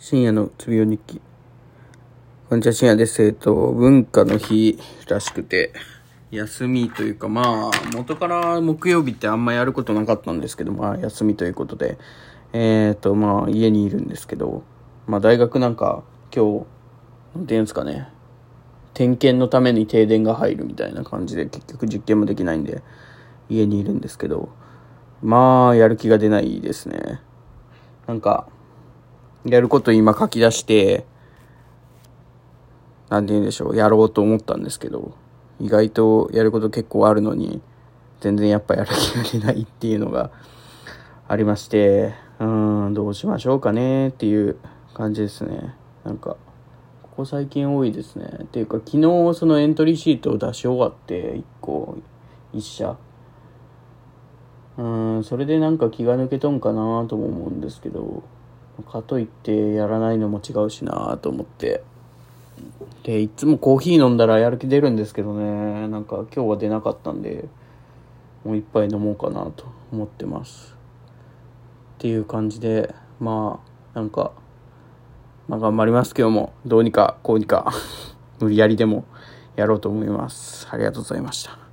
深夜のつぶよ日記。こんにちは、深夜です。えっと、文化の日らしくて、休みというか、まあ、元から木曜日ってあんまやることなかったんですけど、まあ、休みということで、えっと、まあ、家にいるんですけど、まあ、大学なんか、今日、なんていうんですかね、点検のために停電が入るみたいな感じで、結局実験もできないんで、家にいるんですけど、まあ、やる気が出ないですね。なんか、やること今書き出して、なんて言うんでしょう、やろうと思ったんですけど、意外とやること結構あるのに、全然やっぱやる気が出ないっていうのが ありまして、うーん、どうしましょうかねっていう感じですね。なんか、ここ最近多いですね。っていうか、昨日そのエントリーシートを出し終わって、1個、1社。うん、それでなんか気が抜けとんかなとも思うんですけど、かといってやらないのも違うしなと思って。で、いつもコーヒー飲んだらやる気出るんですけどね、なんか今日は出なかったんで、もう一杯飲もうかなと思ってます。っていう感じで、まあ、なんか、まあ頑張りますけども、どうにかこうにか、無理やりでもやろうと思います。ありがとうございました。